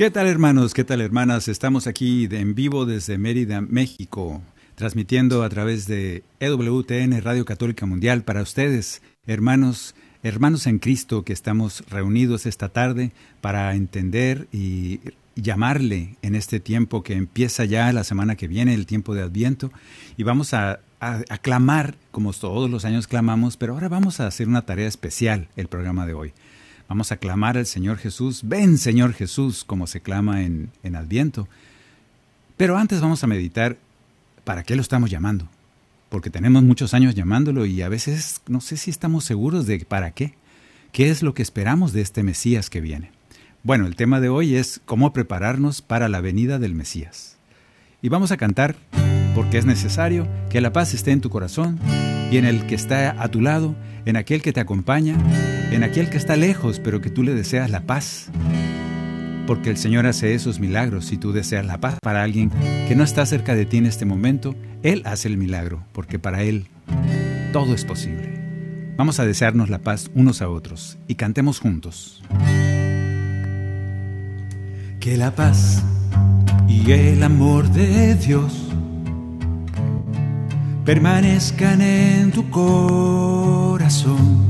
¿Qué tal hermanos? ¿Qué tal hermanas? Estamos aquí de- en vivo desde Mérida, México, transmitiendo a través de EWTN Radio Católica Mundial para ustedes, hermanos, hermanos en Cristo que estamos reunidos esta tarde para entender y llamarle en este tiempo que empieza ya la semana que viene, el tiempo de Adviento, y vamos a, a- a clamar como todos los años clamamos, pero ahora vamos a hacer una tarea especial el programa de hoy. Vamos a clamar al Señor Jesús, ven Señor Jesús, como se clama en, en Adviento. Pero antes vamos a meditar para qué lo estamos llamando. Porque tenemos muchos años llamándolo y a veces no sé si estamos seguros de para qué. ¿Qué es lo que esperamos de este Mesías que viene? Bueno, el tema de hoy es cómo prepararnos para la venida del Mesías. Y vamos a cantar porque es necesario que la paz esté en tu corazón y en el que está a tu lado, en aquel que te acompaña, en aquel que está lejos pero que tú le deseas la paz. Porque el Señor hace esos milagros si tú deseas la paz para alguien que no está cerca de ti en este momento, Él hace el milagro, porque para Él todo es posible. Vamos a desearnos la paz unos a otros y cantemos juntos. Que la paz y el amor de Dios permanezcan en tu corazón.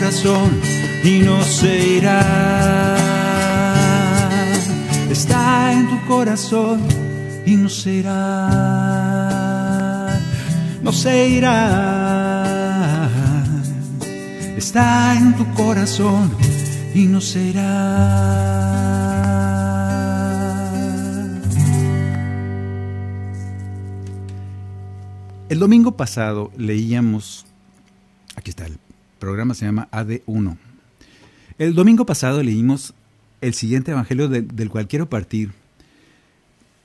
corazón y no se irá. Está en tu corazón y no se irá. No se irá. Está en tu corazón y no se irá. El domingo pasado leíamos, aquí está, el programa se llama AD1. El domingo pasado leímos el siguiente evangelio de- del cual quiero partir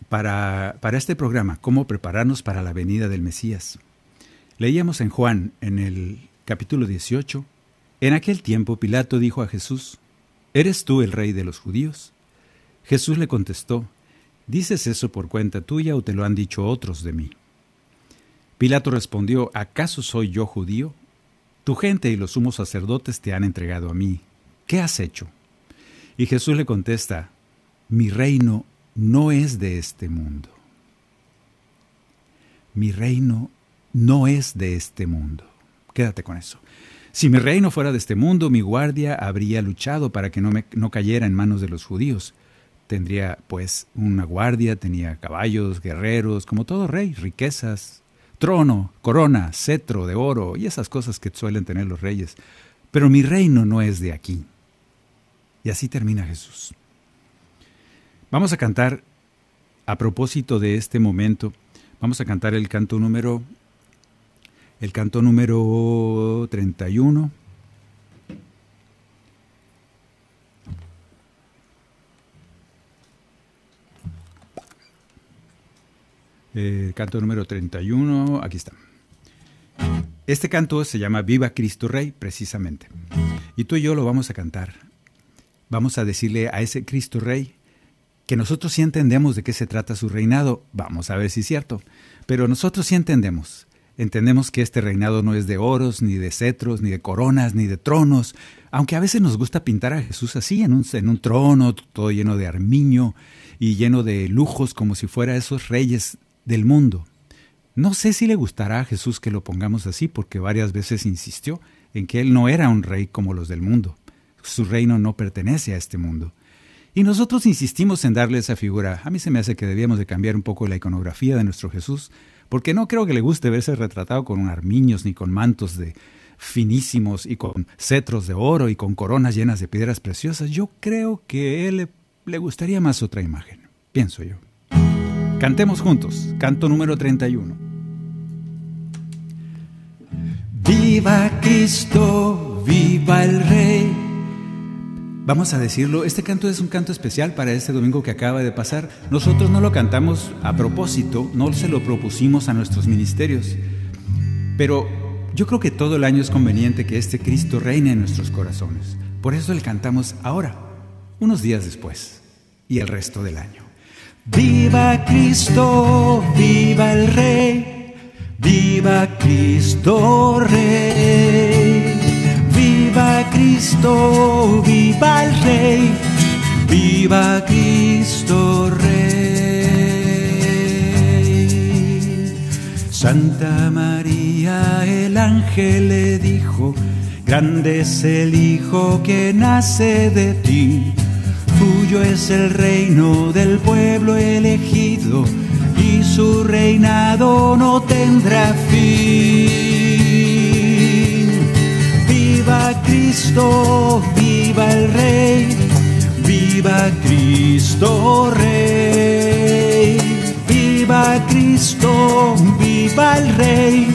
para, para este programa, cómo prepararnos para la venida del Mesías. Leíamos en Juan, en el capítulo 18, en aquel tiempo Pilato dijo a Jesús, ¿Eres tú el rey de los judíos? Jesús le contestó, ¿dices eso por cuenta tuya o te lo han dicho otros de mí? Pilato respondió, ¿acaso soy yo judío? Tu gente y los sumos sacerdotes te han entregado a mí. ¿Qué has hecho? Y Jesús le contesta, mi reino no es de este mundo. Mi reino no es de este mundo. Quédate con eso. Si mi reino fuera de este mundo, mi guardia habría luchado para que no, me, no cayera en manos de los judíos. Tendría, pues, una guardia, tenía caballos, guerreros, como todo rey, riquezas, trono, corona, cetro de oro y esas cosas que suelen tener los reyes. Pero mi reino no es de aquí. Y así termina Jesús. Vamos a cantar, a propósito de este momento, vamos a cantar el canto número, el canto número 31. Eh, canto número 31, aquí está. Este canto se llama Viva Cristo Rey, precisamente. Y tú y yo lo vamos a cantar. Vamos a decirle a ese Cristo Rey que nosotros sí entendemos de qué se trata su reinado. Vamos a ver si es cierto. Pero nosotros sí entendemos. Entendemos que este reinado no es de oros, ni de cetros, ni de coronas, ni de tronos, aunque a veces nos gusta pintar a Jesús así, en un, en un trono, todo lleno de armiño y lleno de lujos, como si fuera esos reyes del mundo. No sé si le gustará a Jesús que lo pongamos así, porque varias veces insistió en que él no era un rey como los del mundo. Su reino no pertenece a este mundo. Y nosotros insistimos en darle esa figura. A mí se me hace que debíamos de cambiar un poco la iconografía de nuestro Jesús, porque no creo que le guste verse retratado con armiños ni con mantos de finísimos y con cetros de oro y con coronas llenas de piedras preciosas. Yo creo que él le, le gustaría más otra imagen, pienso yo. Cantemos juntos, canto número 31. Viva Cristo, viva el Rey. Vamos a decirlo, este canto es un canto especial para este domingo que acaba de pasar. Nosotros no lo cantamos a propósito, no se lo propusimos a nuestros ministerios. Pero yo creo que todo el año es conveniente que este Cristo reine en nuestros corazones. Por eso le cantamos ahora, unos días después, y el resto del año. Viva Cristo, viva el Rey. Viva Cristo Rey, viva Cristo, viva el Rey, viva Cristo Rey. Santa María, el ángel le dijo, grande es el Hijo que nace de ti, tuyo es el reino del pueblo elegido y su reinado no tendrá fin. Viva Cristo, viva el Rey, viva Cristo Rey, viva Cristo, viva el Rey,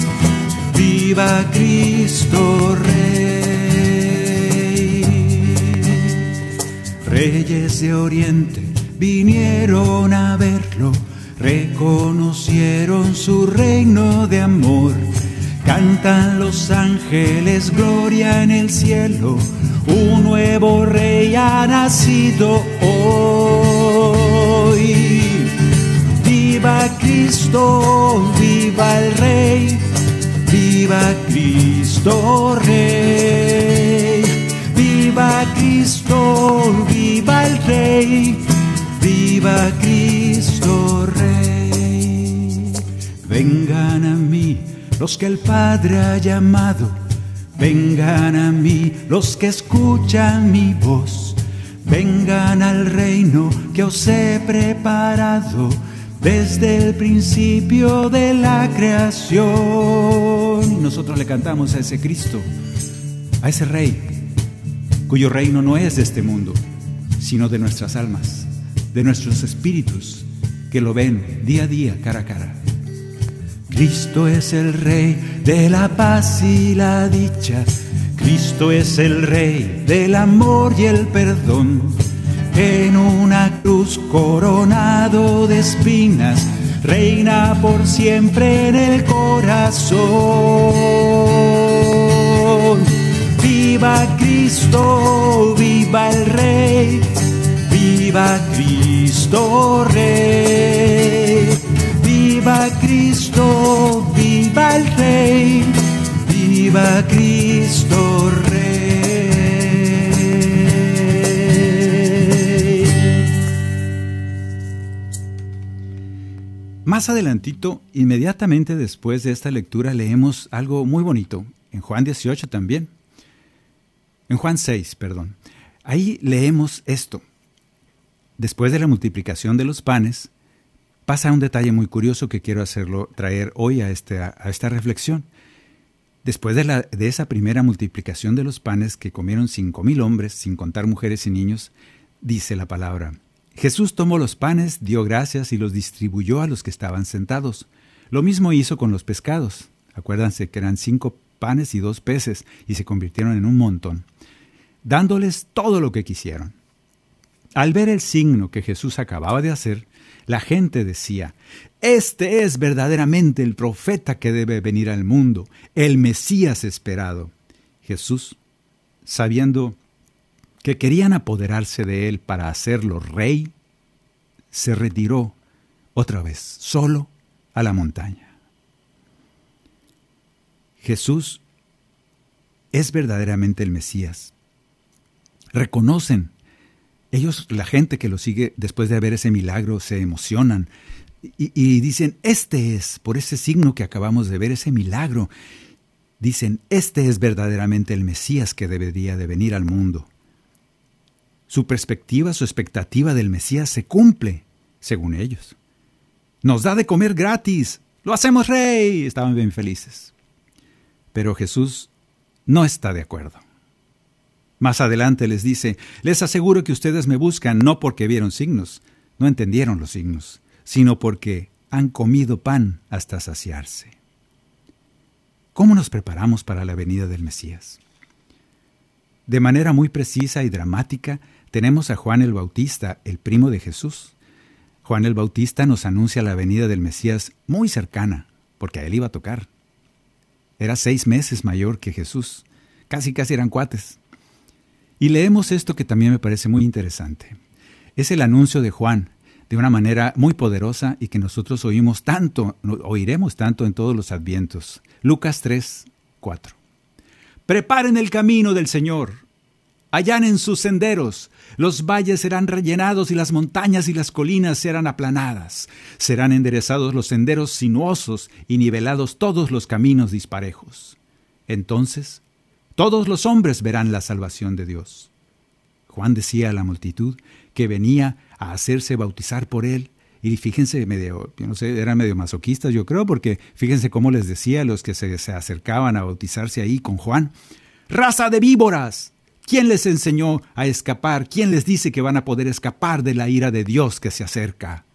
viva Cristo Rey. Reyes de Oriente vinieron a verlo reconocieron su reino de amor. Cantan los ángeles, gloria en el cielo, un nuevo rey ha nacido hoy. Viva Cristo, viva el rey, viva Cristo rey, Viva el rey, viva Cristo rey. Vengan a mí los que el Padre ha llamado, vengan a mí los que escuchan mi voz, vengan al reino que os he preparado desde el principio de la creación. Nosotros le cantamos a ese Cristo, a ese Rey, cuyo reino no es de este mundo, sino de nuestras almas, de nuestros espíritus, que lo ven día a día, cara a cara. Cristo es el Rey de la paz y la dicha. Cristo es el Rey del amor y el perdón. En una cruz coronado de espinas, reina por siempre en el corazón. Viva Cristo, viva el Rey, viva Cristo Rey. Viva Cristo, viva el Rey, viva Cristo Rey. Más adelantito, inmediatamente después de esta lectura, leemos algo muy bonito, en Juan 18 también. En Juan 6, perdón. Ahí leemos esto. Después de la multiplicación de los panes, pasa un detalle muy curioso que quiero hacerlo traer hoy a, este, a esta reflexión. Después de, la, de esa primera multiplicación de los panes que comieron cinco mil hombres, sin contar mujeres y niños, dice la palabra. Jesús tomó los panes, dio gracias y los distribuyó a los que estaban sentados. Lo mismo hizo con los pescados. Acuérdense que eran cinco panes y dos peces y se convirtieron en un montón, dándoles todo lo que quisieron. Al ver el signo que Jesús acababa de hacer, la gente decía, Este es verdaderamente el profeta que debe venir al mundo, el Mesías esperado. Jesús, sabiendo que querían apoderarse de él para hacerlo rey, se retiró otra vez, solo a la montaña. Jesús es verdaderamente el Mesías. Reconocen. Ellos, la gente que lo sigue después de ver ese milagro, se emocionan y, y, dicen, este es, por ese signo que acabamos de ver, ese milagro, dicen, este es verdaderamente el Mesías que debería de venir al mundo. Su perspectiva, su expectativa del Mesías se cumple, según ellos. Nos da de comer gratis, lo hacemos rey, estaban bien felices. Pero Jesús no está de acuerdo. Más adelante les dice, les aseguro que ustedes me buscan no porque vieron signos, no entendieron los signos, sino porque han comido pan hasta saciarse. ¿Cómo nos preparamos para la venida del Mesías? De manera muy precisa y dramática, tenemos a Juan el Bautista, el primo de Jesús. Juan el Bautista nos anuncia la venida del Mesías muy cercana, porque a él iba a tocar. Era seis meses mayor que Jesús. Casi, casi eran cuates. Y leemos esto que también me parece muy interesante. Es el anuncio de Juan, de una manera muy poderosa y que nosotros oímos tanto, oiremos tanto en todos los advientos. Lucas 3, 4. Preparen el camino del Señor, allanen sus senderos, los valles serán rellenados y las montañas y las colinas serán aplanadas. Serán enderezados los senderos sinuosos y nivelados todos los caminos disparejos. Entonces, todos los hombres verán la salvación de Dios. Juan decía a la multitud que venía a hacerse bautizar por él. Y fíjense, medio, yo no sé, eran medio masoquistas, yo creo, porque fíjense cómo les decía a los que se, se acercaban a bautizarse ahí con Juan: ¡Raza de víboras! ¿Quién les enseñó a escapar? ¿Quién les dice que van a poder escapar de la ira de Dios que se acerca?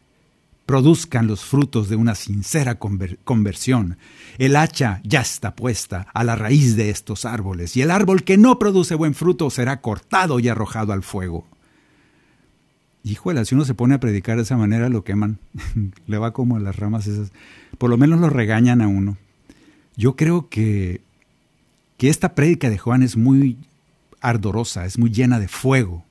Produzcan los frutos de una sincera conversión. El hacha ya está puesta a la raíz de estos árboles, y el árbol que no produce buen fruto será cortado y arrojado al fuego. Híjole, si uno se pone a predicar de esa manera, lo queman. Le va como a las ramas esas. Por lo menos lo regañan a uno. Yo creo que, que esta prédica de Juan es muy ardorosa, es muy llena de fuego.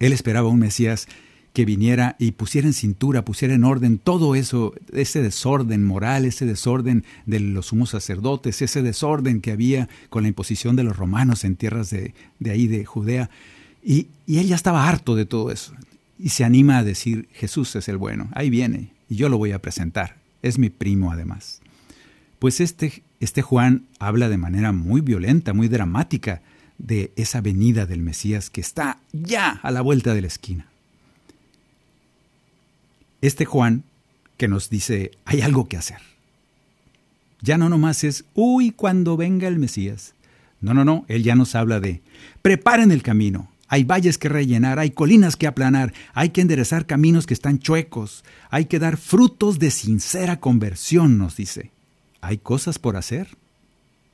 Él esperaba un Mesías que viniera y pusiera en cintura, pusiera en orden todo eso, ese desorden moral, ese desorden de los sumos sacerdotes, ese desorden que había con la imposición de los romanos en tierras de, ahí, de Judea. Y, y, él ya estaba harto de todo eso. Y se anima a decir, Jesús es el bueno, ahí viene, y yo lo voy a presentar. Es mi primo además. Pues este, este Juan habla de manera muy violenta, muy dramática, de esa venida del Mesías que está ya a la vuelta de la esquina. Este Juan que nos dice, hay algo que hacer. Ya no nomás es, uy, cuando venga el Mesías. No, no, no, él ya nos habla de, preparen el camino, hay valles que rellenar, hay colinas que aplanar, hay que enderezar caminos que están chuecos, hay que dar frutos de sincera conversión, nos dice. Hay cosas por hacer.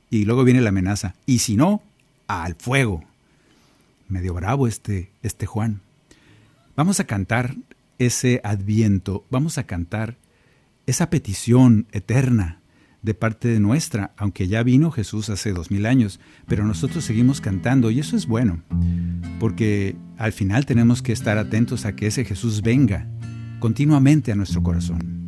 Y luego viene la amenaza, y si no, al fuego. Medio bravo este, este Juan. Vamos a cantar ese adviento, vamos a cantar esa petición eterna de parte de nuestra, aunque ya vino Jesús hace dos mil años, pero nosotros seguimos cantando y eso es bueno, porque al final tenemos que estar atentos a que ese Jesús venga continuamente a nuestro corazón.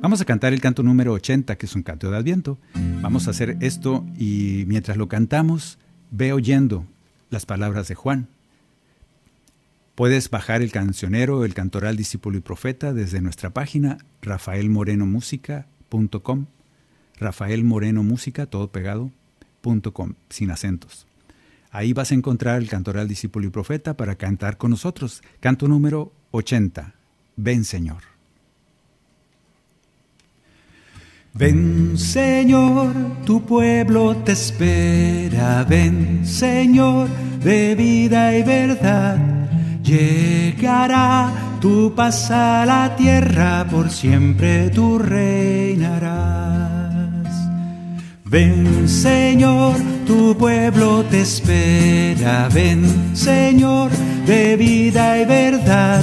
Vamos a cantar el canto número 80, que es un canto de Adviento. Vamos a hacer esto y mientras lo cantamos, ve oyendo las palabras de Juan. Puedes bajar el cancionero, el cantoral discípulo y profeta desde nuestra página rafaelmorenomusica.com. Rafael Moreno Música, todo pegado, sin acentos. Ahí vas a encontrar el cantoral discípulo y profeta para cantar con nosotros. Canto número 80. Ven Señor. Ven Señor, tu pueblo te espera, ven Señor, de vida y verdad. Llegará tu paz a la tierra, por siempre tú reinarás. Ven Señor, tu pueblo te espera. Ven Señor, de vida y verdad.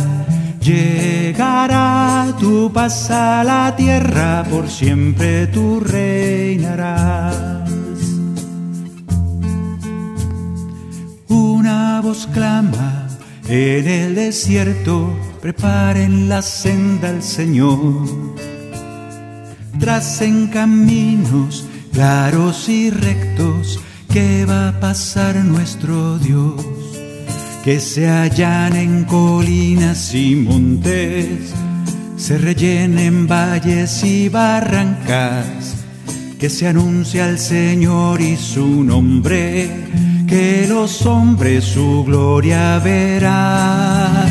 Llegará tu paz a la tierra, por siempre tú reinarás. Una voz clama en el desierto, preparen la senda al Señor. Tracen caminos claros y rectos que va a pasar nuestro Dios, que se hallan en colinas y montes, se rellenen valles y barrancas, que se anuncia al Señor y su nombre, que los hombres su gloria verán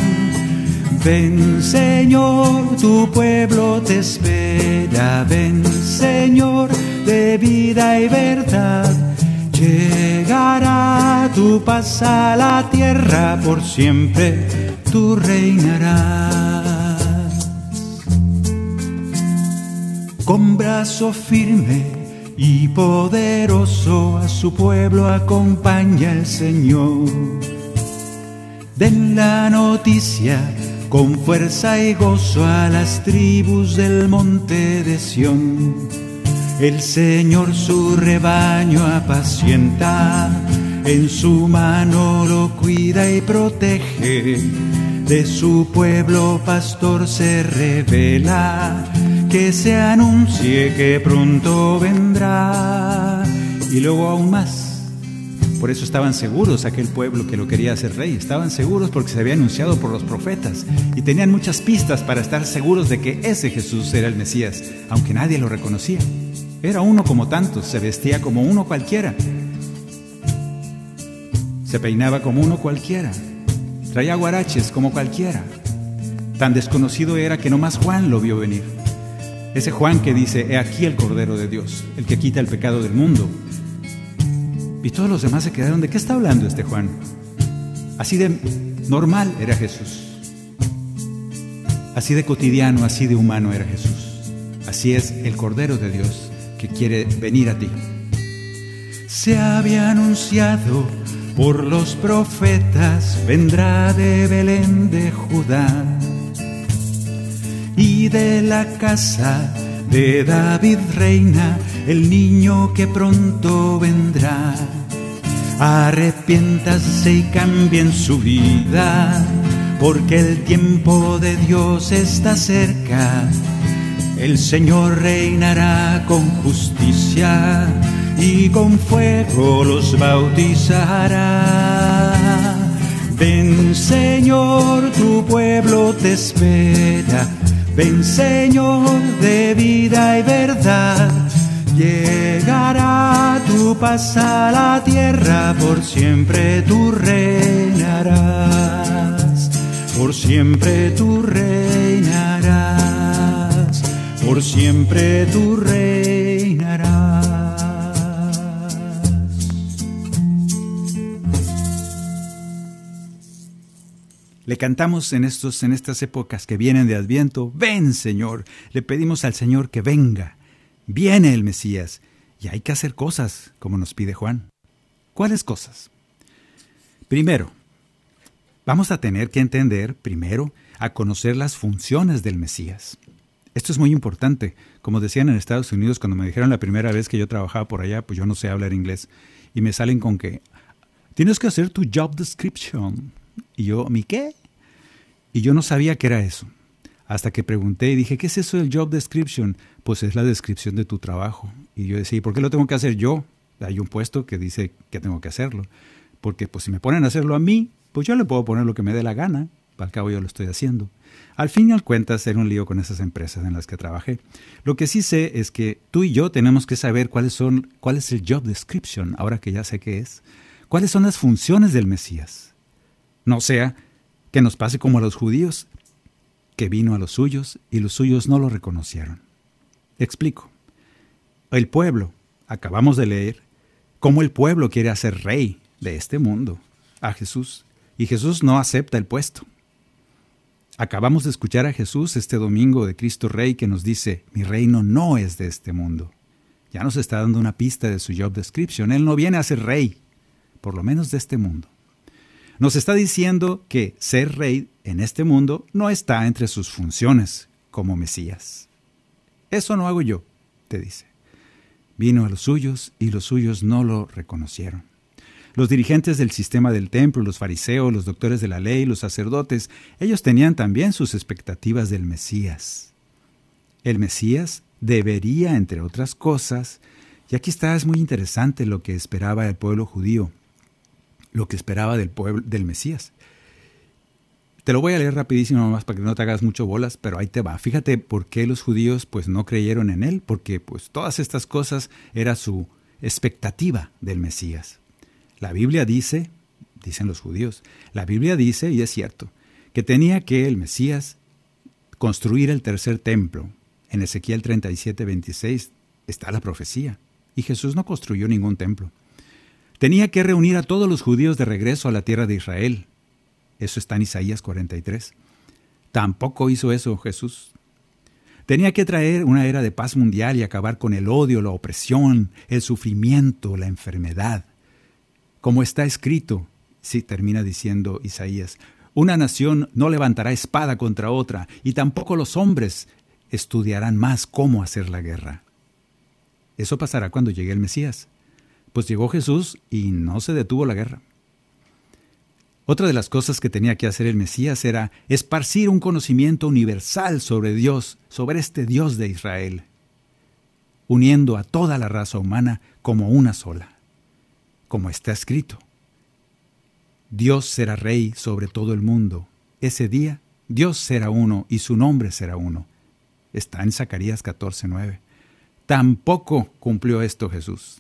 Ven Señor, tu pueblo te espera. Ven Señor, de vida y verdad. Llegará tu paz a la tierra, por siempre tú reinarás. Con brazo firme y poderoso a su pueblo acompaña el Señor. Den la noticia con fuerza y gozo a las tribus del monte de Sión. El Señor su rebaño apacienta, en su mano lo cuida y protege. De su pueblo pastor se revela, que se anuncie que pronto vendrá. Y luego aún más por eso estaban seguros aquel pueblo que lo quería hacer rey. Estaban seguros porque se había anunciado por los profetas y tenían muchas pistas para estar seguros de que ese Jesús era el Mesías, aunque nadie lo reconocía. Era uno como tantos, se vestía como uno cualquiera. Se peinaba como uno cualquiera. Traía guaraches como cualquiera. Tan desconocido era que no más Juan lo vio venir. Ese Juan que dice, he aquí el Cordero de Dios, el que quita el pecado del mundo. Y todos los demás se quedaron, ¿de qué está hablando este Juan? Así de normal era Jesús. Así de cotidiano, así de humano era Jesús. Así es el Cordero de Dios que quiere venir a ti. Se había anunciado por los profetas, vendrá de Belén de Judá de la casa de David reina el niño que pronto vendrá. Arrepiéntase y cambien su vida, porque el tiempo de Dios está cerca. El Señor reinará con justicia y con fuego los bautizará. Ven Señor, tu pueblo te espera. Ven Señor de vida y verdad. Llegará tu paz a la tierra, por siempre tú reinarás, por siempre tú reinarás, por siempre tú reinarás. Le cantamos en, estos, en estas épocas que vienen de Adviento, ven Señor, le pedimos al Señor que venga Viene el Mesías y hay que hacer cosas, como nos pide Juan. ¿Cuáles cosas? Primero, vamos a tener que entender, primero, a conocer las funciones del Mesías. Esto es muy importante. Como decían en Estados Unidos, cuando me dijeron la primera vez que yo trabajaba por allá, pues yo no sé hablar inglés, y me salen con que tienes que hacer tu job description. Y yo, ¿mi qué? Y yo no sabía qué era eso. Hasta que pregunté y dije, ¿qué es eso del job description? Pues es la descripción de tu trabajo. Y yo decía, ¿y por qué lo tengo que hacer yo? Hay un puesto que dice que tengo que hacerlo. Porque pues si me ponen a hacerlo a mí, pues yo le puedo poner lo que me dé la gana. Al cabo yo lo estoy haciendo. Al fin y al cuentas era un lío con esas empresas en las que trabajé. Lo que sí sé es que tú y yo tenemos que saber cuáles son, cuál es el job description, ahora que ya sé qué es. ¿Cuáles son las funciones del Mesías? No sea que nos pase como a los judíos, que vino a los suyos y los suyos no lo reconocieron. Explico. El pueblo, acabamos de leer, cómo el pueblo quiere hacer rey de este mundo a Jesús, y Jesús no acepta el puesto. Acabamos de escuchar a Jesús este domingo de Cristo Rey que nos dice, mi reino no es de este mundo. Ya nos está dando una pista de su job description. Él no viene a ser rey, por lo menos de este mundo. Nos está diciendo que ser rey en este mundo no está entre sus funciones como Mesías. Eso no hago yo, te dice. Vino a los suyos y los suyos no lo reconocieron. Los dirigentes del sistema del templo, los fariseos, los doctores de la ley, los sacerdotes, ellos tenían también sus expectativas del Mesías. El Mesías debería, entre otras cosas, y aquí está, es muy interesante lo que esperaba el pueblo judío, lo que esperaba del pueblo del Mesías. Te lo voy a leer rapidísimo nomás para que no te hagas mucho bolas, pero ahí te va. Fíjate por qué los judíos pues no creyeron en él, porque pues todas estas cosas era su expectativa del Mesías. La Biblia dice, dicen los judíos, la Biblia dice, y es cierto, que tenía que el Mesías construir el tercer templo. En Ezequiel 37, 26 está la profecía, y Jesús no construyó ningún templo. Tenía que reunir a todos los judíos de regreso a la tierra de Israel. Eso está en Isaías 43. Tampoco hizo eso Jesús. Tenía que traer una era de paz mundial y acabar con el odio, la opresión, el sufrimiento, la enfermedad. Como está escrito, sí termina diciendo Isaías, una nación no levantará espada contra otra, y tampoco los hombres estudiarán más cómo hacer la guerra. Eso pasará cuando llegue el Mesías. Pues llegó Jesús y no se detuvo la guerra. Otra de las cosas que tenía que hacer el Mesías era esparcir un conocimiento universal sobre Dios, sobre este Dios de Israel, uniendo a toda la raza humana como una sola, como está escrito. Dios será rey sobre todo el mundo. Ese día Dios será uno y su nombre será uno. Está en Zacarías 14:9. Tampoco cumplió esto Jesús.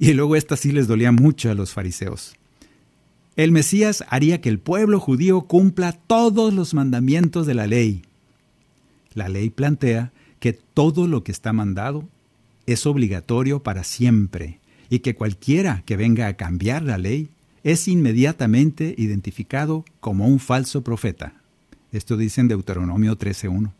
Y luego esta sí les dolía mucho a los fariseos. El Mesías haría que el pueblo judío cumpla todos los mandamientos de la ley. La ley plantea que todo lo que está mandado es obligatorio para siempre y que cualquiera que venga a cambiar la ley es inmediatamente identificado como un falso profeta. Esto dice en Deuteronomio 13.1.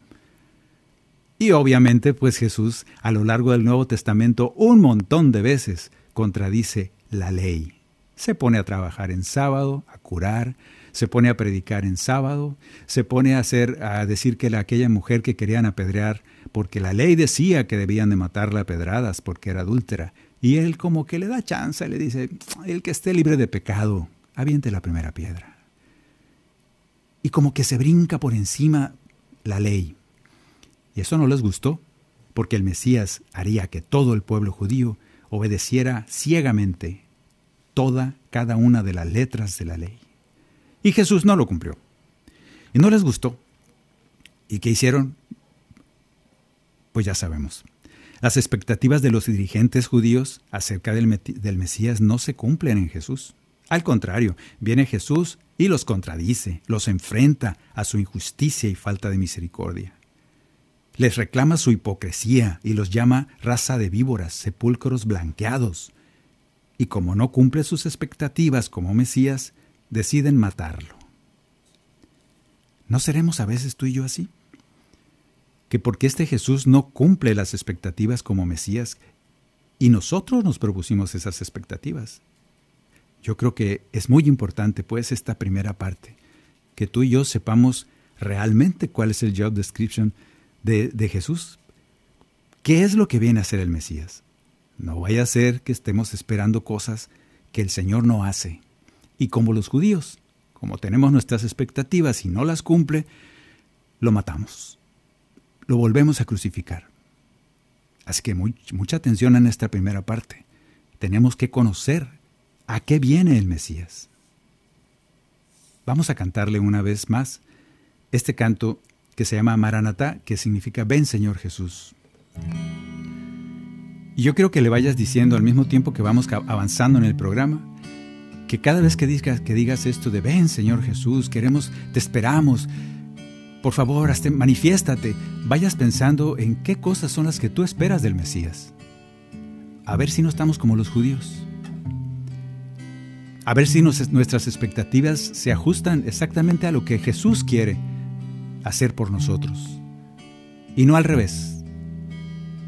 Y obviamente, pues Jesús a lo largo del Nuevo Testamento un montón de veces contradice la ley. Se pone a trabajar en sábado, a curar, se pone a predicar en sábado, se pone a hacer a decir que la, aquella mujer que querían apedrear porque la ley decía que debían de matarla a pedradas porque era adúltera, y él como que le da chance, le dice, el que esté libre de pecado, aviente la primera piedra. Y como que se brinca por encima la ley. Y eso no les gustó, porque el Mesías haría que todo el pueblo judío obedeciera ciegamente toda, cada una de las letras de la ley. Y Jesús no lo cumplió. Y no les gustó. ¿Y qué hicieron? Pues ya sabemos. Las expectativas de los dirigentes judíos acerca del, del, Mesías no se cumplen en Jesús. Al contrario, viene Jesús y los contradice, los enfrenta a su injusticia y falta de misericordia les reclama su hipocresía y los llama raza de víboras, sepulcros blanqueados. Y como no cumple sus expectativas como Mesías, deciden matarlo. ¿No seremos a veces tú y yo así? Que porque este Jesús no cumple las expectativas como Mesías, y nosotros nos propusimos esas expectativas. Yo creo que es muy importante, pues, esta primera parte, que tú y yo sepamos realmente cuál es el job description de, Jesús. ¿Qué es lo que viene a hacer el Mesías? No vaya a ser que estemos esperando cosas que el Señor no hace. Y como los judíos, como tenemos nuestras expectativas y no las cumple, lo matamos. Lo volvemos a crucificar. Así que mucha atención en esta primera parte. Tenemos que conocer a qué viene el Mesías. Vamos a cantarle una vez más este canto que se llama Maranatá, que significa Ven Señor Jesús. Y yo quiero que le vayas diciendo al mismo tiempo que vamos avanzando en el programa, que cada vez que digas, que digas esto de Ven Señor Jesús, queremos, te esperamos, por favor, hasta, manifiéstate, vayas pensando en qué cosas son las que tú esperas del Mesías. A ver si no estamos como los judíos. A ver si nuestras expectativas se ajustan exactamente a lo que Jesús quiere hacer por nosotros. Y no al revés.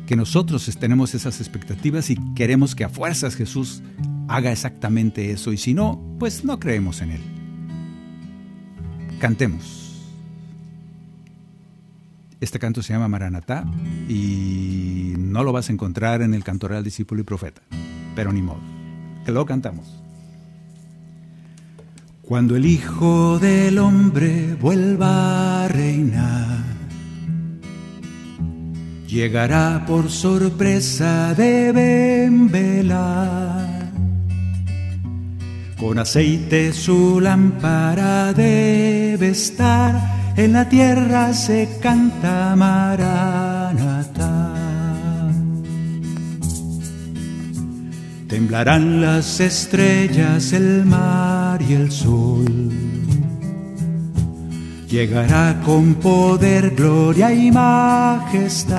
que nosotros tenemos esas expectativas y queremos que a fuerzas Jesús haga exactamente eso y si no, pues no creemos en Él. Cantemos. Este canto se llama Maranatá y no lo vas a encontrar en el cantoral discípulo y profeta, pero ni modo, que lo cantamos. Cuando el Hijo del Hombre vuelva a reinar, llegará por sorpresa, deben velar. Con aceite su lámpara debe estar en la tierra se canta Maranatá. Temblarán las estrellas, el mar y el sol. Llegará con poder, gloria y majestad.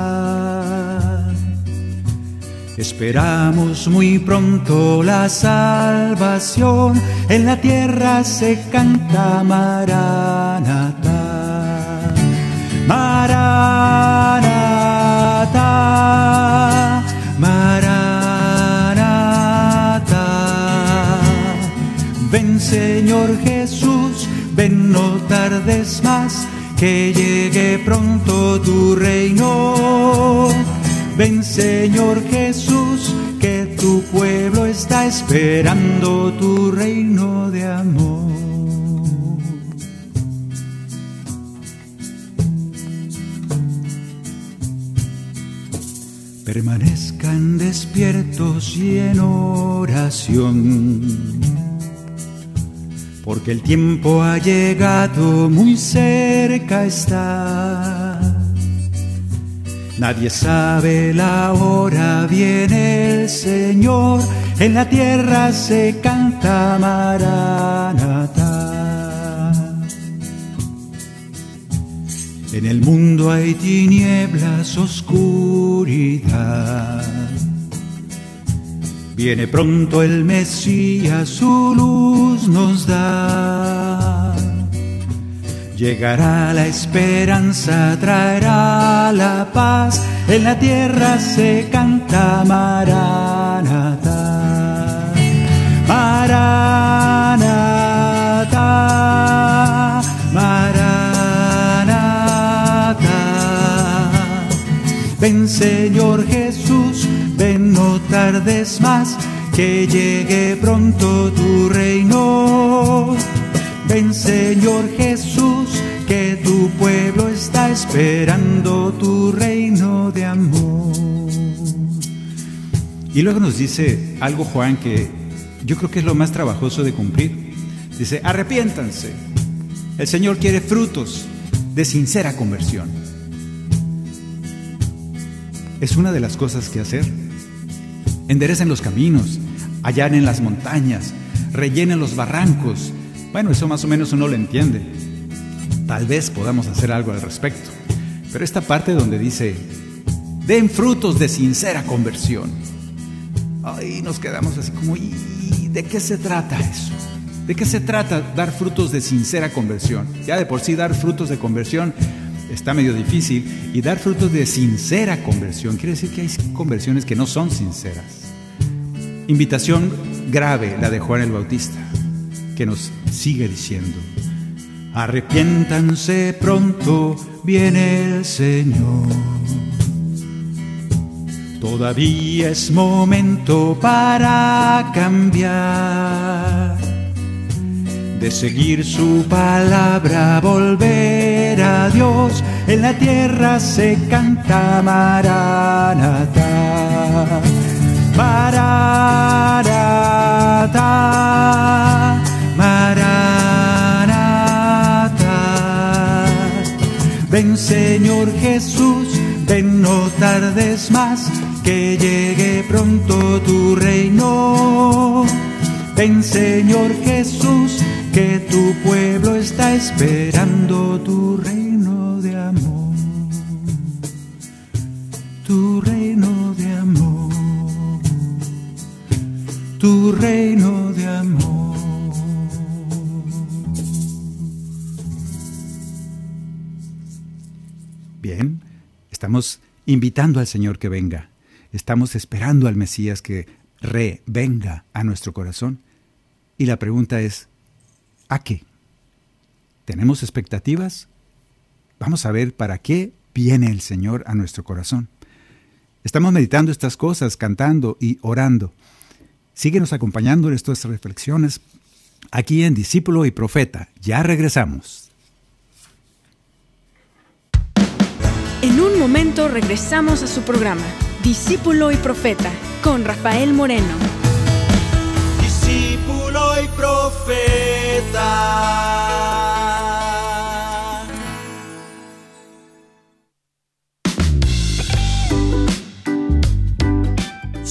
Esperamos muy pronto la salvación, en la tierra se canta Maranatá. Maranatha, Jesús, ven no tardes más, que llegue pronto tu reino. Ven Señor Jesús, que tu pueblo está esperando tu reino de amor. permanezcan despiertos y en oración, porque el tiempo ha llegado, muy cerca está. Nadie sabe la hora, viene el Señor, en la tierra se canta Maranatha. En el mundo hay tinieblas, oscuridad. Viene pronto el Mesías, su luz nos da. Llegará la esperanza, traerá la paz. En la tierra se canta Maranatha. Maranatha. Maranatha. Ven Señor Jesús, ven no tardes más, que llegue pronto tu reino. Ven Señor Jesús, que tu pueblo está esperando tu reino de amor. Y luego nos dice algo Juan que yo creo que es lo más trabajoso de cumplir. Dice, arrepiéntanse. El Señor quiere frutos de sincera conversión es una de las cosas que hacer. Enderecen los caminos, allanen las montañas, rellenen los barrancos. Bueno, eso más o menos uno lo entiende. Tal vez podamos hacer algo al respecto. Pero esta parte donde dice, den frutos de sincera conversión. Ahí nos quedamos así como, ¿y de qué se trata eso? ¿De qué se trata dar frutos de sincera conversión? Ya de por sí dar frutos de conversión está medio difícil y dar frutos de sincera conversión. Quiere decir que hay conversiones que no son sinceras. Invitación grave la de Juan el Bautista, que nos sigue diciendo, arrepiéntanse pronto, viene el Señor. Todavía es momento para cambiar de seguir su palabra, volver a Dios. En la tierra se canta Maranatha, Maranatha, Maranatha. Ven Señor Jesús, ven no tardes más, que llegue pronto tu reino. Ven Señor Jesús, que tu pueblo está esperando tu reino de amor, tu reino de amor, tu reino de amor. Bien, estamos invitando al Señor que venga. Estamos esperando al Mesías que revenga a nuestro corazón. Y la pregunta es, ¿a qué? ¿Tenemos expectativas? Vamos a ver para qué viene el Señor a nuestro corazón. Estamos meditando estas cosas, cantando y orando. Síguenos acompañando en estas reflexiones aquí en Discípulo y Profeta. Ya regresamos. En un momento regresamos a su programa, Discípulo y Profeta, con Rafael Moreno. Discípulo y Profeta.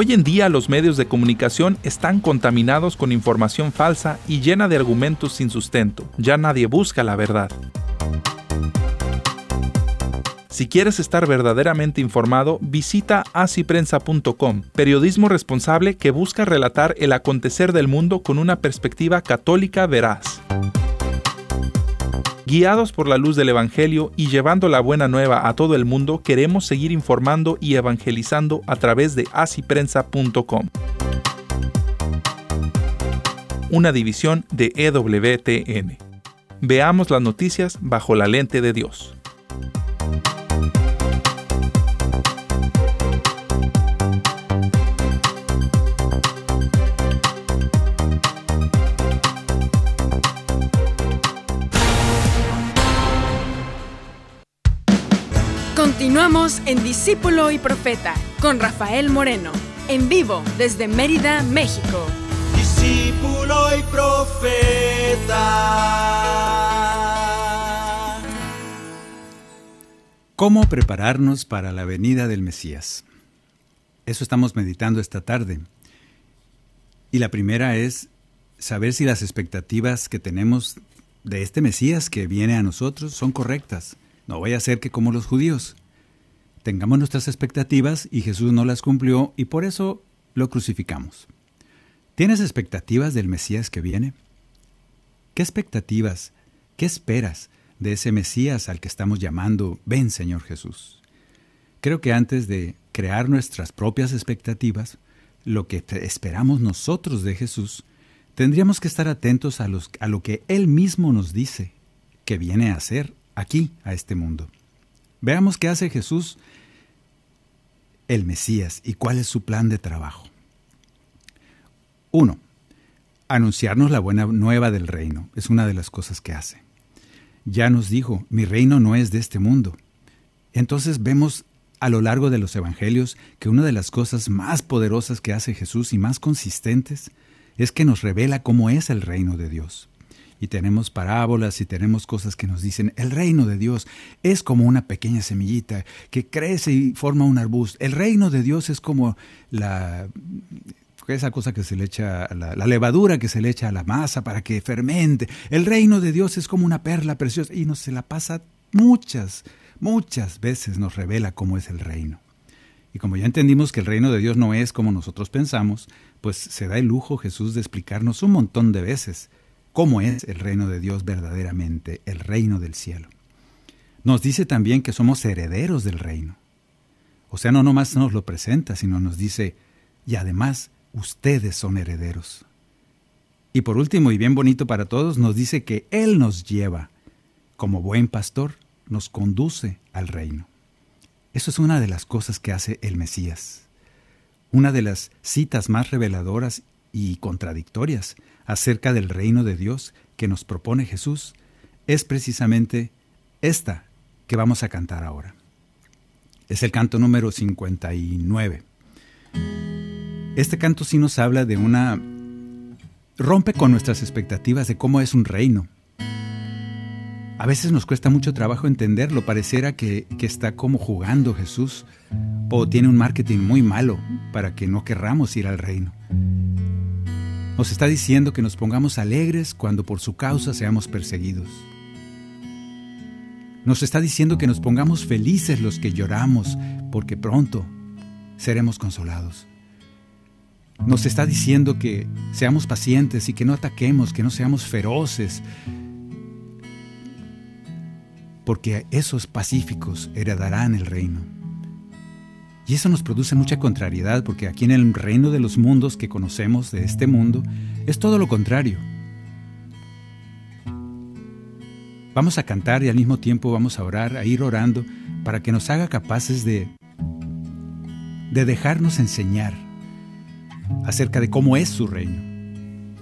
Hoy en día los medios de comunicación están contaminados con información falsa y llena de argumentos sin sustento. Ya nadie busca la verdad. Si quieres estar verdaderamente informado, visita asiprensa.com, periodismo responsable que busca relatar el acontecer del mundo con una perspectiva católica veraz. Guiados por la luz del Evangelio y llevando la buena nueva a todo el mundo, queremos seguir informando y evangelizando a través de asiprensa.com. Una división de EWTN. Veamos las noticias bajo la lente de Dios. Continuamos en Discípulo y Profeta con Rafael Moreno, en vivo desde Mérida, México. Discípulo y Profeta. ¿Cómo prepararnos para la venida del Mesías? Eso estamos meditando esta tarde. Y la primera es saber si las expectativas que tenemos de este Mesías que viene a nosotros son correctas. No vaya a ser que como los judíos tengamos nuestras expectativas y Jesús no las cumplió y por eso lo crucificamos. ¿Tienes expectativas del Mesías que viene? ¿Qué expectativas, qué esperas de ese Mesías al que estamos llamando, ven Señor Jesús? Creo que antes de crear nuestras propias expectativas, lo que esperamos nosotros de Jesús, tendríamos que estar atentos a, los, a lo que Él mismo nos dice que viene a hacer aquí, a este mundo. Veamos qué hace Jesús el Mesías y cuál es su plan de trabajo. 1. Anunciarnos la buena nueva del reino. Es una de las cosas que hace. Ya nos dijo, mi reino no es de este mundo. Entonces vemos a lo largo de los evangelios que una de las cosas más poderosas que hace Jesús y más consistentes es que nos revela cómo es el reino de Dios y tenemos parábolas y tenemos cosas que nos dicen, el reino de Dios es como una pequeña semillita que crece y forma un arbusto. El reino de Dios es como la esa cosa que se le echa, la, la, levadura que se le echa a la masa para que fermente. El reino de Dios es como una perla preciosa y nos se la pasa muchas, muchas veces nos revela cómo es el reino. Y como ya entendimos que el reino de Dios no es como nosotros pensamos, pues se da el lujo Jesús de explicarnos un montón de veces cómo es el reino de Dios verdaderamente, el reino del cielo. Nos dice también que somos herederos del reino. O sea, no nomás nos lo presenta, sino nos dice, y además ustedes son herederos. Y por último, y bien bonito para todos, nos dice que Él nos lleva, como buen pastor, nos conduce al reino. Eso es una de las cosas que hace el Mesías. una de las citas más reveladoras y contradictorias acerca del reino de Dios que nos propone Jesús es precisamente esta que vamos a cantar ahora. Es el canto número 59. Este canto sí nos habla de una... rompe con nuestras expectativas de cómo es un reino. A veces nos cuesta mucho trabajo entenderlo, pareciera que, que está como jugando Jesús o tiene un marketing muy malo para que no querramos ir al reino. Nos está diciendo que nos pongamos alegres cuando por su causa seamos perseguidos. Nos está diciendo que nos pongamos felices los que lloramos, porque pronto seremos consolados. Nos está diciendo que seamos pacientes y que no ataquemos, que no seamos feroces, porque esos pacíficos heredarán el reino. Y eso nos produce mucha contrariedad, porque aquí en el reino de los mundos que conocemos de este mundo, es todo lo contrario. Vamos a cantar y al mismo tiempo vamos a orar, a ir orando, para que nos haga capaces de, de dejarnos enseñar acerca de cómo es su reino,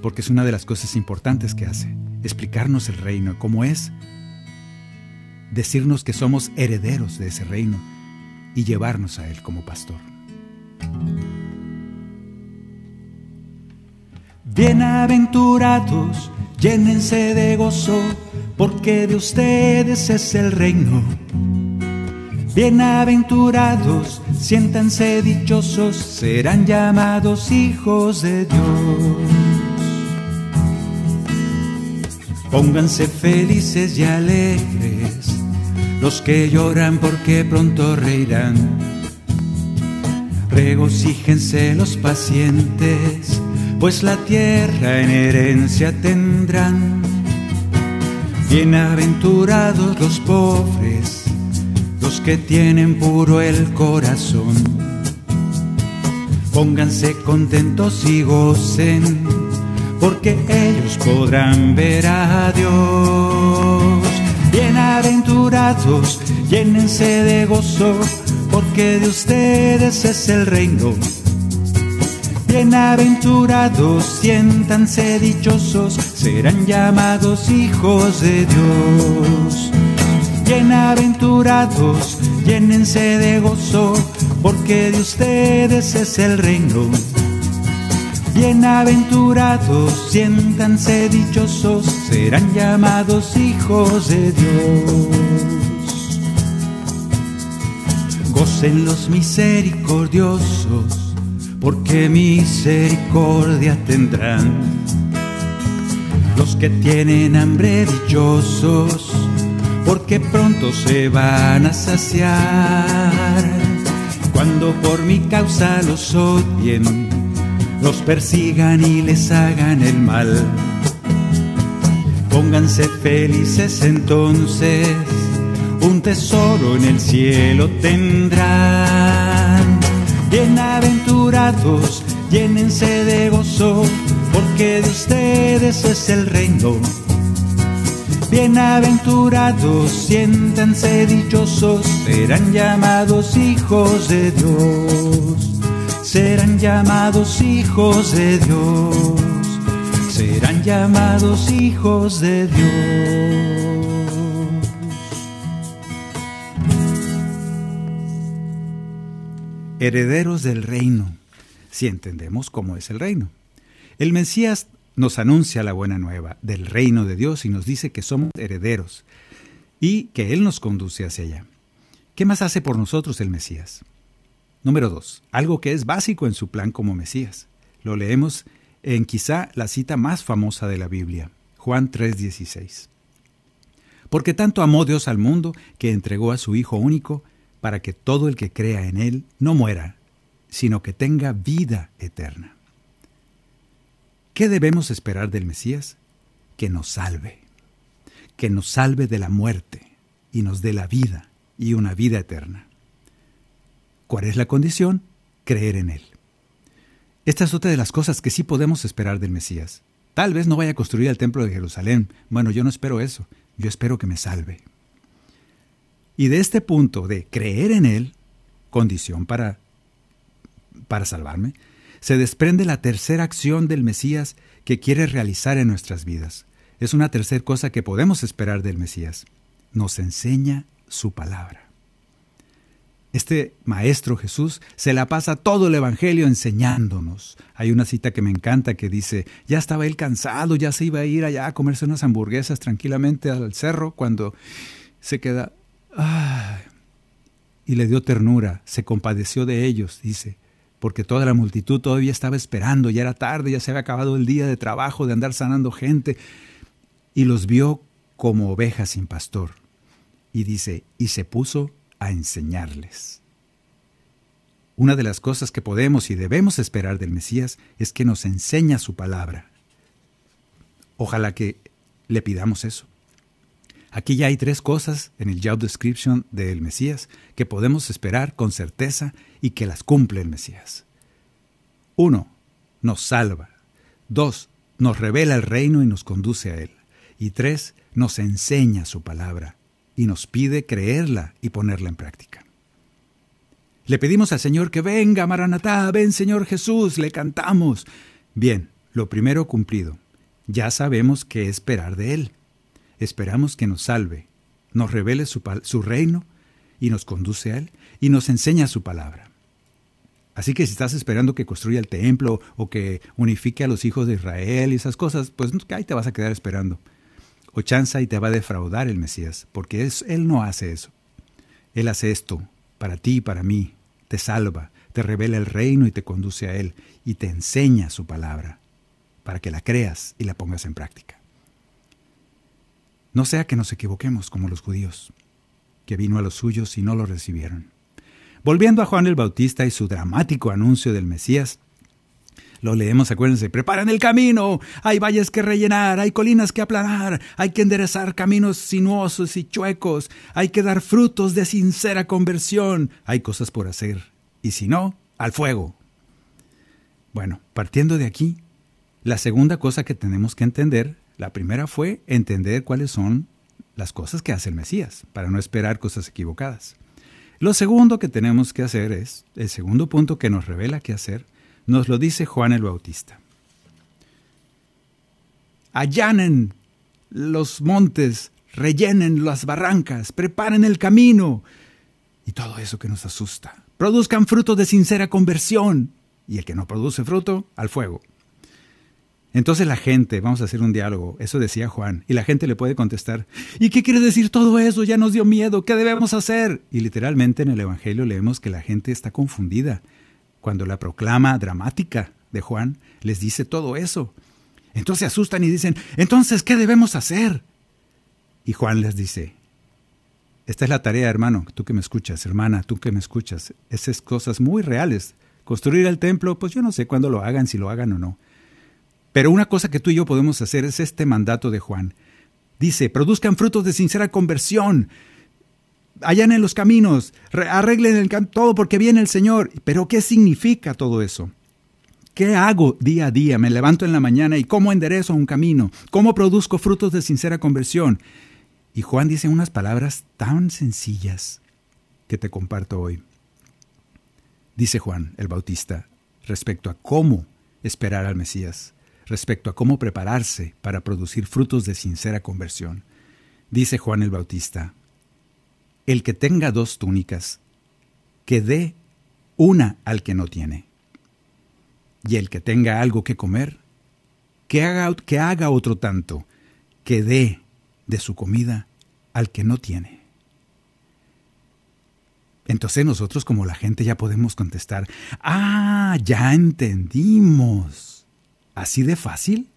porque es una de las cosas importantes que hace, explicarnos el reino, cómo es, decirnos que somos herederos de ese reino y llevarnos a él como pastor. Bienaventurados, llénense de gozo porque de ustedes es el reino. Bienaventurados, siéntanse dichosos, serán llamados hijos de Dios. Pónganse felices y alegres, los que lloran porque pronto reirán. Regocíjense los pacientes, pues la tierra en herencia tendrán. Bienaventurados los pobres, los que tienen puro el corazón. Pónganse contentos y gocen, porque ellos podrán ver a Dios. Bienaventurados, llénense de gozo, porque de ustedes es el reino Bienaventurados, siéntanse dichosos, serán llamados hijos de Dios. Bienaventurados, llénense de gozo, porque de ustedes es el reino. Bienaventurados, siéntanse dichosos, serán llamados hijos de Dios. Gocen los misericordiosos porque misericordia tendrán. Los que tienen hambre dichosos, porque pronto se van a saciar. Cuando por mi causa los odien, los persigan y les hagan el mal. Pónganse felices entonces, un tesoro en el cielo tendrán. Bienaventurados, llénense de gozo, porque de ustedes es el reino. Bienaventurados, siéntanse dichosos, serán llamados hijos de Dios. Serán llamados hijos de Dios. Serán llamados hijos de Dios. herederos del reino, si entendemos cómo es el reino. El Mesías nos anuncia la buena nueva del reino de Dios y nos dice que somos herederos y que Él nos conduce hacia allá. ¿Qué más hace por nosotros el Mesías? Número dos, algo que es básico en su plan como Mesías. Lo leemos en quizá la cita más famosa de la Biblia, Juan 3:16. Porque tanto amó Dios al mundo que entregó a su Hijo único, para que todo el que crea en Él no muera, sino que tenga vida eterna. ¿Qué debemos esperar del Mesías? Que nos salve, que nos salve de la muerte y nos dé la vida y una vida eterna. ¿Cuál es la condición? Creer en Él. Esta es otra de las cosas que sí podemos esperar del Mesías. Tal vez no vaya a construir el templo de Jerusalén. Bueno, yo no espero eso. Yo espero que me salve. Y de este punto de creer en Él, condición para para salvarme, se desprende la tercera acción del Mesías que quiere realizar en nuestras vidas. Es una tercera cosa que podemos esperar del Mesías. Nos enseña su palabra. Este Maestro Jesús se la pasa todo el Evangelio enseñándonos. Hay una cita que me encanta que dice, ya estaba él cansado, ya se iba a ir allá a comerse unas hamburguesas tranquilamente al cerro cuando se queda... y le dio ternura, se compadeció de ellos, dice, porque toda la multitud todavía estaba esperando, ya era tarde, ya se había acabado el día de trabajo, de andar sanando gente, y los vio como ovejas sin pastor. Y dice, y se puso a enseñarles. Una de las cosas que podemos y debemos esperar del Mesías es que nos enseña su palabra. Ojalá que le pidamos eso. Aquí ya hay tres cosas en el job description del Mesías que podemos esperar con certeza y que las cumple el Mesías. Uno, nos salva. Dos, nos revela el reino y nos conduce a él. Y tres, nos enseña su palabra y nos pide creerla y ponerla en práctica. Le pedimos al Señor que venga, Maranatá, ven Señor Jesús, le cantamos. Bien, lo primero cumplido. Ya sabemos qué esperar de Él. Esperamos que nos salve, nos revele su, su reino y nos conduce a Él y nos enseña su palabra. Así que si estás esperando que construya el templo o que unifique a los hijos de Israel y esas cosas, pues ahí te vas a quedar esperando o y te va a defraudar el Mesías, porque es, Él no hace eso. Él hace esto para ti y para mí, te salva, te revela el reino y te conduce a Él, y te enseña su palabra, para que la creas y la pongas en práctica. No sea que nos equivoquemos como los judíos, que vino a los suyos y no lo recibieron. Volviendo a Juan el Bautista y su dramático anuncio del Mesías, lo leemos, acuérdense, preparan el camino, hay valles que rellenar, hay colinas que aplanar, hay que enderezar caminos sinuosos y chuecos, hay que dar frutos de sincera conversión, hay cosas por hacer, y si no, al fuego. Bueno, partiendo de aquí, la segunda cosa que tenemos que entender, la primera fue entender cuáles son las cosas que hace el Mesías, para no esperar cosas equivocadas. Lo segundo que tenemos que hacer es, el segundo punto que nos revela qué hacer, nos lo dice Juan el Bautista. Allanen los montes, rellenen las barrancas, preparen el camino. Y todo eso que nos asusta. Produzcan frutos de sincera conversión. Y el que no produce fruto, al fuego. Entonces la gente, vamos a hacer un diálogo, eso decía Juan, y la gente le puede contestar, ¿y qué quiere decir todo eso? Ya nos dio miedo, ¿qué debemos hacer? Y literalmente en el Evangelio leemos que la gente está confundida cuando la proclama dramática de Juan les dice todo eso. Entonces se asustan y dicen, entonces, ¿qué debemos hacer? Y Juan les dice, esta es la tarea, hermano, tú que me escuchas, hermana, tú que me escuchas, esas cosas muy reales. Construir el templo, pues yo no sé cuándo lo hagan, si lo hagan o no. Pero una cosa que tú y yo podemos hacer es este mandato de Juan. Dice, produzcan frutos de sincera conversión, en los caminos, arreglen todo porque viene el Señor. Pero ¿qué significa todo eso? ¿Qué hago día a día? Me levanto en la mañana y cómo enderezo un camino, cómo produzco frutos de sincera conversión. Y Juan dice unas palabras tan sencillas que te comparto hoy. Dice Juan el Bautista respecto a cómo esperar al Mesías, respecto a cómo prepararse para producir frutos de sincera conversión. Dice Juan el Bautista, el que tenga dos túnicas, que dé una al que no tiene. Y el que tenga algo que comer, que haga, que haga otro tanto, que dé de su comida al que no tiene. Entonces nosotros como la gente ya podemos contestar, ah, ya entendimos. ¿Así de fácil?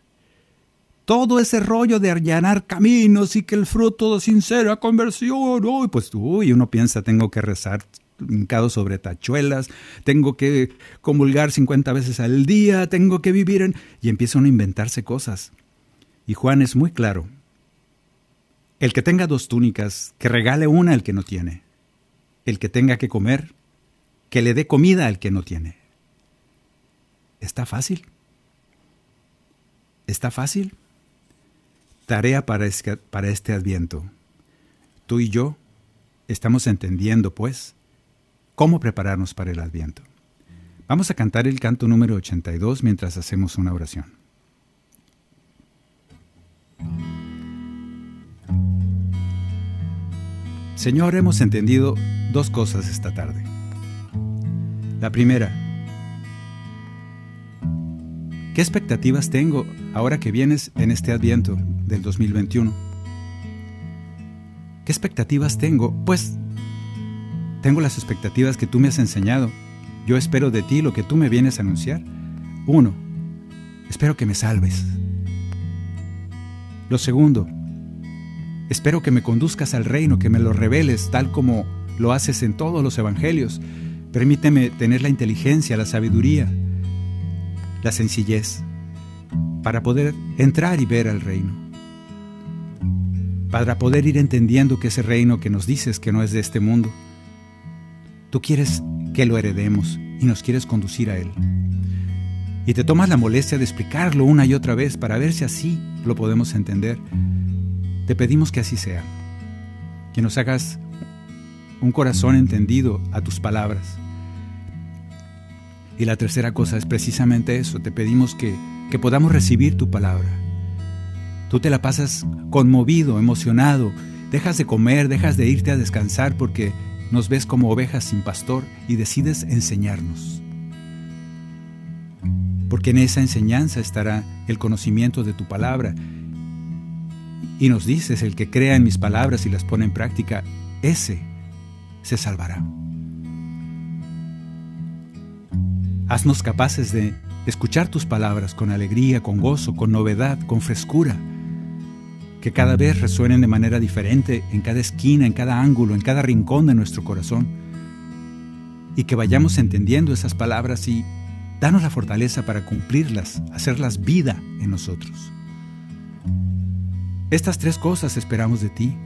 Todo ese rollo de allanar caminos y que el fruto de sincera conversión, uy, pues uy, uno piensa, tengo que rezar hincado sobre tachuelas, tengo que comulgar 50 veces al día, tengo que vivir en... Y empieza uno a inventarse cosas. Y Juan es muy claro. El que tenga dos túnicas, que regale una al que no tiene. El que tenga que comer, que le dé comida al que no tiene. ¿Está fácil? ¿Está fácil? Tarea para para este adviento. Tú y yo estamos entendiendo, pues, cómo prepararnos para el adviento. Vamos a cantar el canto número 82 mientras hacemos una oración. Señor, hemos entendido dos cosas esta tarde. La primera, ¿qué expectativas tengo ahora que vienes en este adviento del 2021? ¿Qué expectativas tengo? Pues tengo las expectativas que tú me has enseñado. Yo espero de ti lo que tú me vienes a anunciar. Uno, espero que me salves. Lo segundo, espero que me conduzcas al reino, que me lo reveles tal como lo haces en todos los evangelios. Permíteme tener la inteligencia, la sabiduría, la sencillez, para poder entrar y ver al reino. Para poder ir entendiendo que ese reino que nos dices que no es de este mundo, Tú quieres que lo heredemos y nos quieres conducir a Él. Y te tomas la molestia de explicarlo una y otra vez para ver si así lo podemos entender. Te pedimos que así sea. Que nos hagas un corazón entendido a tus palabras. Y la tercera cosa es precisamente eso. Te pedimos que, que podamos recibir tu palabra. Tú te la pasas conmovido, emocionado. Dejas de comer, dejas de irte a descansar porque nos ves como ovejas sin pastor y decides enseñarnos. Porque en esa enseñanza estará el conocimiento de tu palabra. Y nos dices, el que crea en mis palabras y las pone en práctica, ese se salvará. Haznos capaces de escuchar tus palabras con alegría, con gozo, con novedad, con frescura que cada vez resuenen de manera diferente en cada esquina, en cada ángulo, en cada rincón de nuestro corazón. Y que vayamos entendiendo esas palabras y danos la fortaleza para cumplirlas, hacerlas vida en nosotros. Estas tres cosas esperamos de ti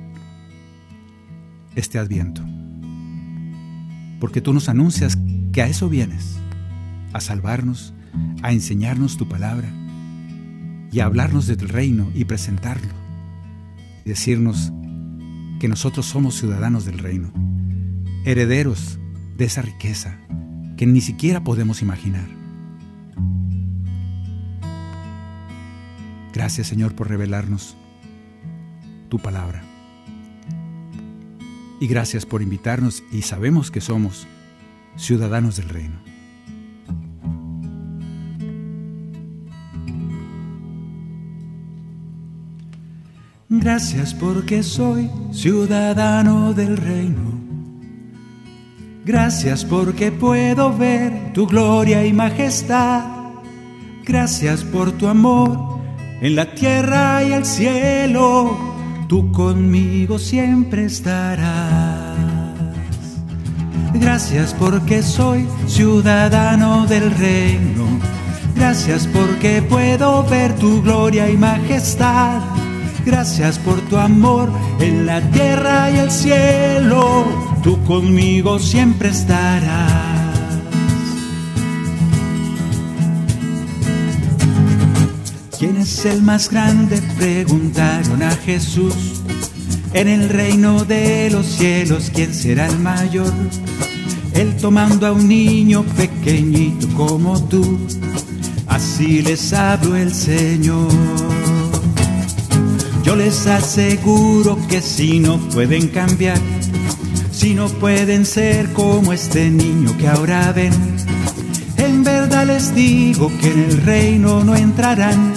este adviento. Porque tú nos anuncias que a eso vienes, a salvarnos, a enseñarnos tu palabra y a hablarnos del reino y presentarlo decirnos que nosotros somos ciudadanos del reino, herederos de esa riqueza que ni siquiera podemos imaginar. Gracias Señor por revelarnos tu palabra. Y gracias por invitarnos y sabemos que somos ciudadanos del reino. Gracias porque soy ciudadano del reino. Gracias porque puedo ver tu gloria y majestad. Gracias por tu amor en la tierra y el cielo. Tú conmigo siempre estarás. Gracias porque soy ciudadano del reino. Gracias porque puedo ver tu gloria y majestad. Gracias por tu amor en la tierra y el cielo. Tú conmigo siempre estarás. ¿Quién es el más grande? Preguntaron a Jesús. En el reino de los cielos, ¿quién será el mayor? Él tomando a un niño pequeñito como tú. Así les habló el Señor. Yo les aseguro que si no pueden cambiar, si no pueden ser como este niño que ahora ven, en verdad les digo que en el reino no entrarán,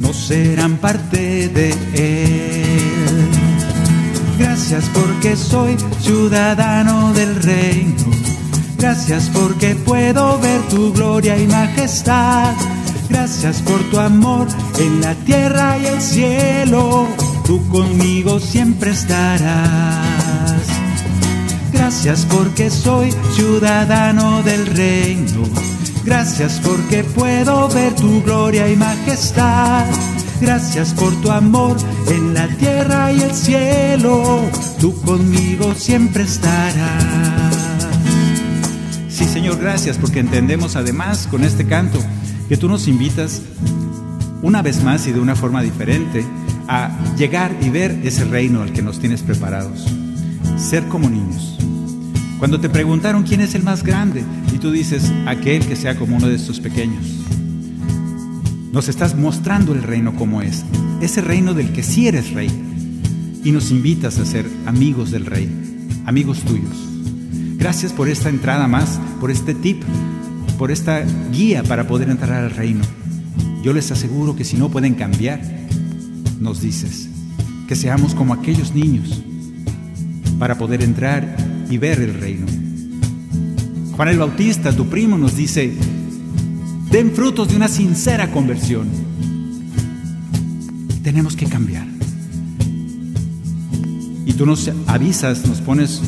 no serán parte de él. Gracias porque soy ciudadano del reino, gracias porque puedo ver tu gloria y majestad Gracias por tu amor en la tierra y el cielo. Tú conmigo siempre estarás. Gracias porque soy ciudadano del reino. Gracias porque puedo ver tu gloria y majestad. Gracias por tu amor en la tierra y el cielo. Tú conmigo siempre estarás. Sí, Señor, gracias porque entendemos además con este canto que tú nos invitas una vez más y de una forma diferente a llegar y ver ese reino al que nos tienes preparados. Ser como niños. Cuando te preguntaron quién es el más grande, Y tú dices, aquel que sea como uno de estos pequeños. Nos estás mostrando el reino como es, ese reino del que sí eres rey. Y nos invitas a ser amigos del rey, amigos tuyos. Gracias por esta entrada más, por este tip, por esta guía para poder entrar al reino. Yo les aseguro que si no pueden cambiar, nos dices, que seamos como aquellos niños para poder entrar y ver el reino. Juan el Bautista, tu primo, nos dice, den frutos de una sincera conversión. Tenemos que cambiar. Y tú nos avisas, nos pones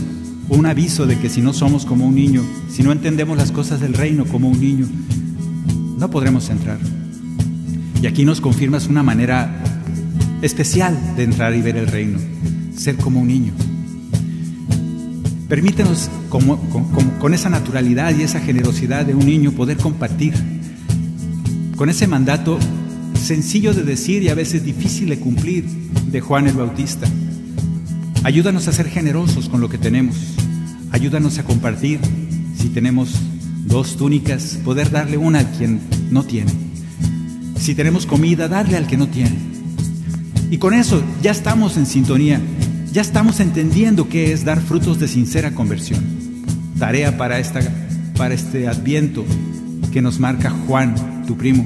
un aviso de que si no somos como un niño, si no entendemos las cosas del reino como un niño, no podremos entrar. Y aquí nos confirmas una manera especial de entrar y ver el reino, ser como un niño. Permítenos con esa naturalidad y esa generosidad de un niño poder compartir con ese mandato sencillo de decir y a veces difícil de cumplir de Juan el Bautista. Ayúdanos a ser generosos con lo que tenemos. Ayúdanos a compartir. Si tenemos dos túnicas, poder darle una a quien no tiene. Si tenemos comida, darle al que no tiene. Y con eso ya estamos en sintonía ya estamos entendiendo qué es dar frutos de sincera conversión. Tarea para, esta, para este adviento que nos marca Juan, tu primo.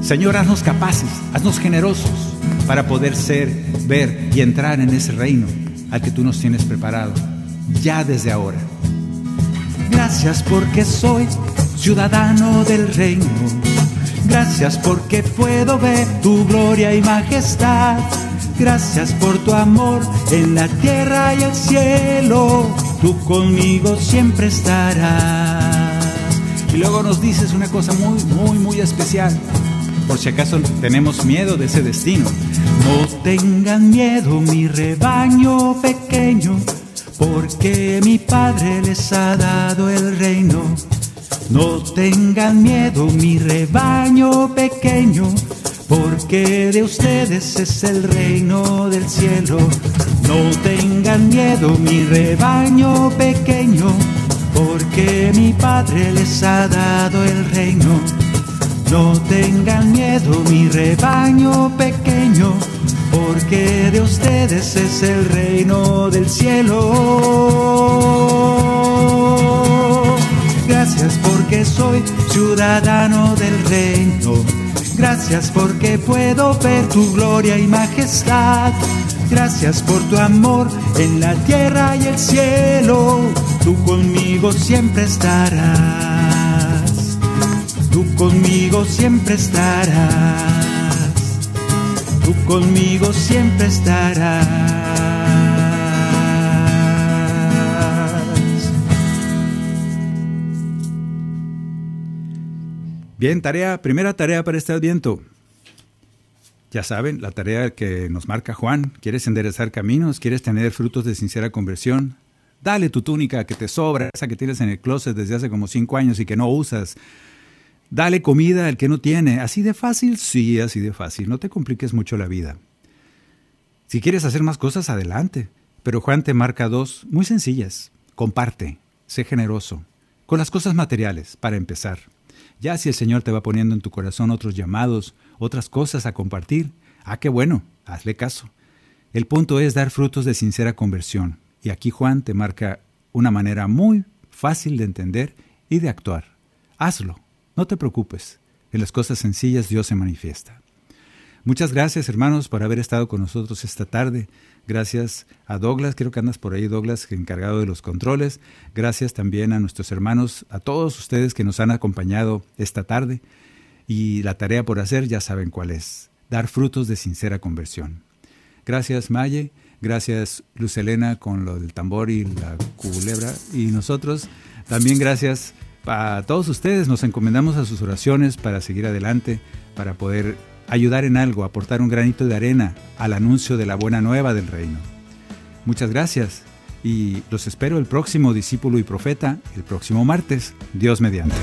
Señor, haznos capaces, haznos generosos para poder ser, ver y entrar en ese reino al que tú nos tienes preparado, ya desde ahora. Gracias porque soy ciudadano del reino. Gracias porque puedo ver tu gloria y majestad. Gracias por tu amor en la tierra y el cielo. Tú conmigo siempre estarás. Y luego nos dices una cosa muy, muy, muy especial. Por si acaso tenemos miedo de ese destino. No tengan miedo, mi rebaño pequeño, porque mi Padre les ha dado el reino. No tengan miedo, mi rebaño pequeño porque de ustedes es el reino del cielo. No tengan miedo, mi rebaño pequeño, porque mi Padre les ha dado el reino. No tengan miedo, mi rebaño pequeño, porque de ustedes es el reino del cielo. Gracias porque soy ciudadano del reino Gracias porque puedo ver tu gloria y majestad. Gracias por tu amor en la tierra y el cielo. Tú conmigo siempre estarás. Tú conmigo siempre estarás. Tú conmigo siempre estarás. Bien, tarea, primera tarea para este adviento. Ya saben, la tarea que nos marca Juan. ¿Quieres enderezar caminos? ¿Quieres tener frutos de sincera conversión? Dale tu túnica que te sobra, esa que tienes en el closet desde hace como cinco años y que no usas. Dale comida al que no tiene. ¿Así de fácil? Sí, así de fácil. No te compliques mucho la vida. Si quieres hacer más cosas, adelante. Pero Juan te marca dos muy sencillas. Comparte, sé generoso, con las cosas materiales, para empezar. Ya si el Señor te va poniendo en tu corazón otros llamados, otras cosas a compartir, ah, qué bueno, hazle caso. El punto es dar frutos de sincera conversión. Y aquí Juan te marca una manera muy fácil de entender y de actuar. Hazlo, no te preocupes. En las cosas sencillas Dios se manifiesta. Muchas gracias hermanos por haber estado con nosotros esta tarde. Gracias a Douglas, creo que andas por ahí Douglas, encargado de los controles. Gracias también a nuestros hermanos, a todos ustedes que nos han acompañado esta tarde. Y la tarea por hacer ya saben cuál es, dar frutos de sincera conversión. Gracias Maye, gracias Luz Elena con lo del tambor y la culebra. Y nosotros también gracias a todos ustedes, nos encomendamos a sus oraciones para seguir adelante, para poder ayudar en algo, aportar un granito de arena al anuncio de la buena nueva del reino. Muchas gracias y los espero el próximo discípulo y profeta, el próximo martes, Dios mediante.